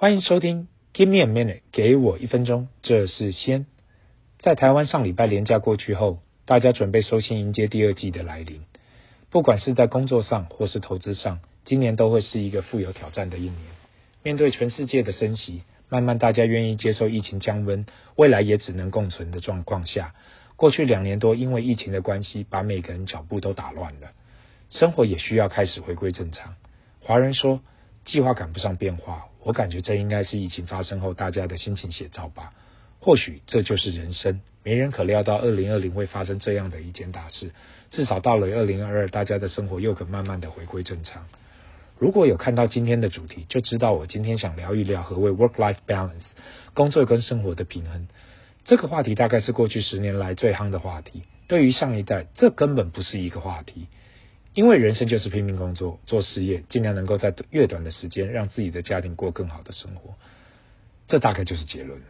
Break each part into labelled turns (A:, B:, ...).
A: 欢迎收听 Give me a minute，给我一分钟。这是先在台湾上礼拜连假过去后，大家准备收心迎接第二季的来临。不管是在工作上或是投资上，今年都会是一个富有挑战的一年。面对全世界的升息，慢慢大家愿意接受疫情降温，未来也只能共存的状况下，过去两年多因为疫情的关系，把每个人脚步都打乱了，生活也需要开始回归正常。华人说，计划赶不上变化。我感觉这应该是疫情发生后大家的心情写照吧。或许这就是人生，没人可料到二零二零会发生这样的一件大事。至少到了二零二二，大家的生活又可慢慢的回归正常。如果有看到今天的主题，就知道我今天想聊一聊何谓 work-life balance，工作跟生活的平衡。这个话题大概是过去十年来最夯的话题。对于上一代，这根本不是一个话题。因为人生就是拼命工作、做事业，尽量能够在越短的时间让自己的家庭过更好的生活，这大概就是结论了。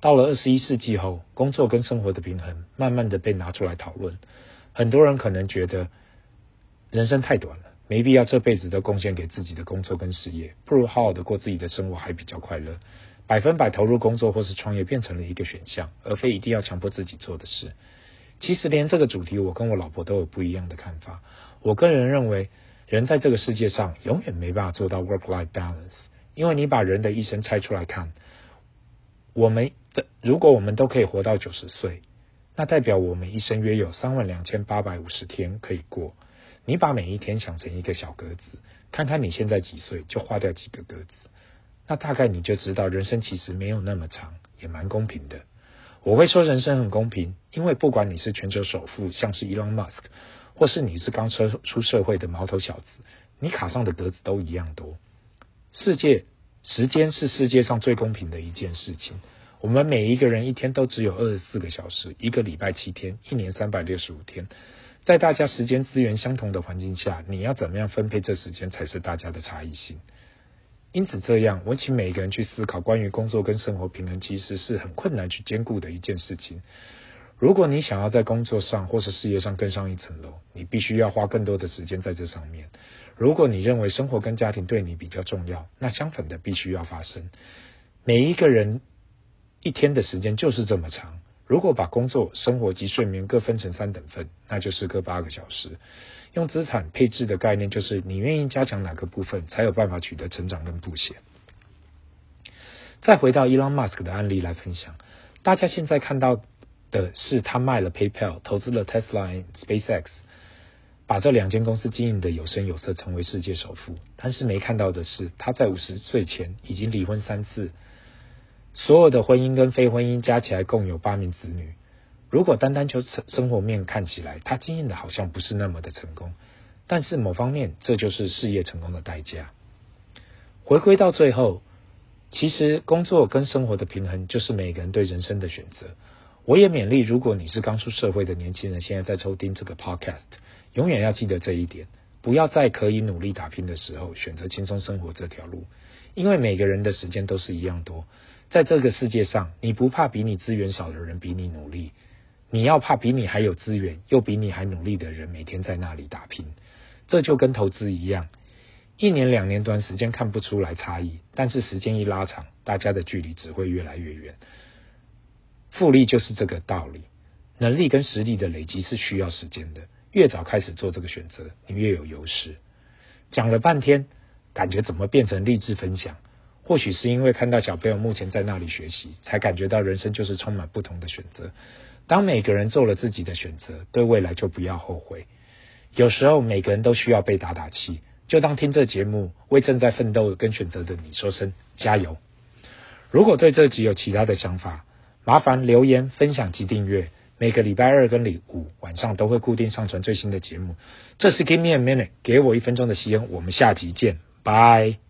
A: 到了二十一世纪后，工作跟生活的平衡慢慢的被拿出来讨论。很多人可能觉得人生太短了，没必要这辈子都贡献给自己的工作跟事业，不如好好的过自己的生活还比较快乐。百分百投入工作或是创业变成了一个选项，而非一定要强迫自己做的事。其实连这个主题，我跟我老婆都有不一样的看法。我个人认为，人在这个世界上永远没办法做到 work-life balance，因为你把人的一生拆出来看，我们的如果我们都可以活到九十岁，那代表我们一生约有三万两千八百五十天可以过。你把每一天想成一个小格子，看看你现在几岁，就划掉几个格子，那大概你就知道人生其实没有那么长，也蛮公平的。我会说人生很公平，因为不管你是全球首富，像是 Elon Musk。或是你是刚出出社会的毛头小子，你卡上的格子都一样多。世界时间是世界上最公平的一件事情。我们每一个人一天都只有二十四个小时，一个礼拜七天，一年三百六十五天。在大家时间资源相同的环境下，你要怎么样分配这时间才是大家的差异性。因此，这样我请每一个人去思考，关于工作跟生活平衡，其实是很困难去兼顾的一件事情。如果你想要在工作上或是事业上更上一层楼，你必须要花更多的时间在这上面。如果你认为生活跟家庭对你比较重要，那相反的必须要发生。每一个人一天的时间就是这么长，如果把工作、生活及睡眠各分成三等份，那就是各八个小时。用资产配置的概念，就是你愿意加强哪个部分，才有办法取得成长跟布险。再回到 Elon Musk 的案例来分享，大家现在看到。的是他卖了 PayPal，投资了 Tesla、SpaceX，把这两间公司经营得有声有色，成为世界首富。但是没看到的是，他在五十岁前已经离婚三次，所有的婚姻跟非婚姻加起来共有八名子女。如果单单就生活面看起来，他经营的好像不是那么的成功。但是某方面，这就是事业成功的代价。回归到最后，其实工作跟生活的平衡，就是每个人对人生的选择。我也勉励，如果你是刚出社会的年轻人，现在在抽听这个 podcast，永远要记得这一点，不要在可以努力打拼的时候选择轻松生活这条路，因为每个人的时间都是一样多，在这个世界上，你不怕比你资源少的人比你努力，你要怕比你还有资源又比你还努力的人每天在那里打拼，这就跟投资一样，一年两年短时间看不出来差异，但是时间一拉长，大家的距离只会越来越远。复利就是这个道理，能力跟实力的累积是需要时间的。越早开始做这个选择，你越有优势。讲了半天，感觉怎么变成励志分享？或许是因为看到小朋友目前在那里学习，才感觉到人生就是充满不同的选择。当每个人做了自己的选择，对未来就不要后悔。有时候每个人都需要被打打气，就当听这节目，为正在奋斗跟选择的你说声加油。如果对这集有其他的想法，麻烦留言、分享及订阅。每个礼拜二跟礼五晚上都会固定上传最新的节目。这是 Give me a minute，给我一分钟的时间。我们下集见，拜。